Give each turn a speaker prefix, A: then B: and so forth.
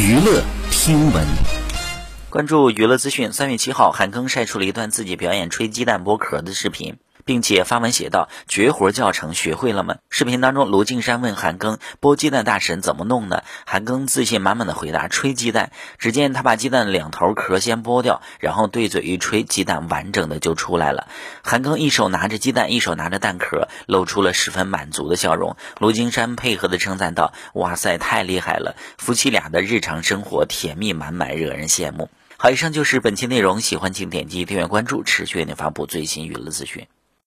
A: 娱乐听闻，
B: 关注娱乐资讯。三月七号，韩庚晒出了一段自己表演吹鸡蛋剥壳的视频。并且发文写道：“绝活教程学会了吗？”视频当中，卢靖姗问韩庚：“剥鸡蛋大神怎么弄呢？”韩庚自信满满的回答：“吹鸡蛋。”只见他把鸡蛋两头壳先剥掉，然后对嘴一吹，鸡蛋完整的就出来了。韩庚一手拿着鸡蛋，一手拿着蛋壳，露出了十分满足的笑容。卢靖姗配合的称赞道：“哇塞，太厉害了！夫妻俩的日常生活甜蜜满满，惹人羡慕。”好，以上就是本期内容，喜欢请点击订阅关注，持续为您发布最新娱乐资讯。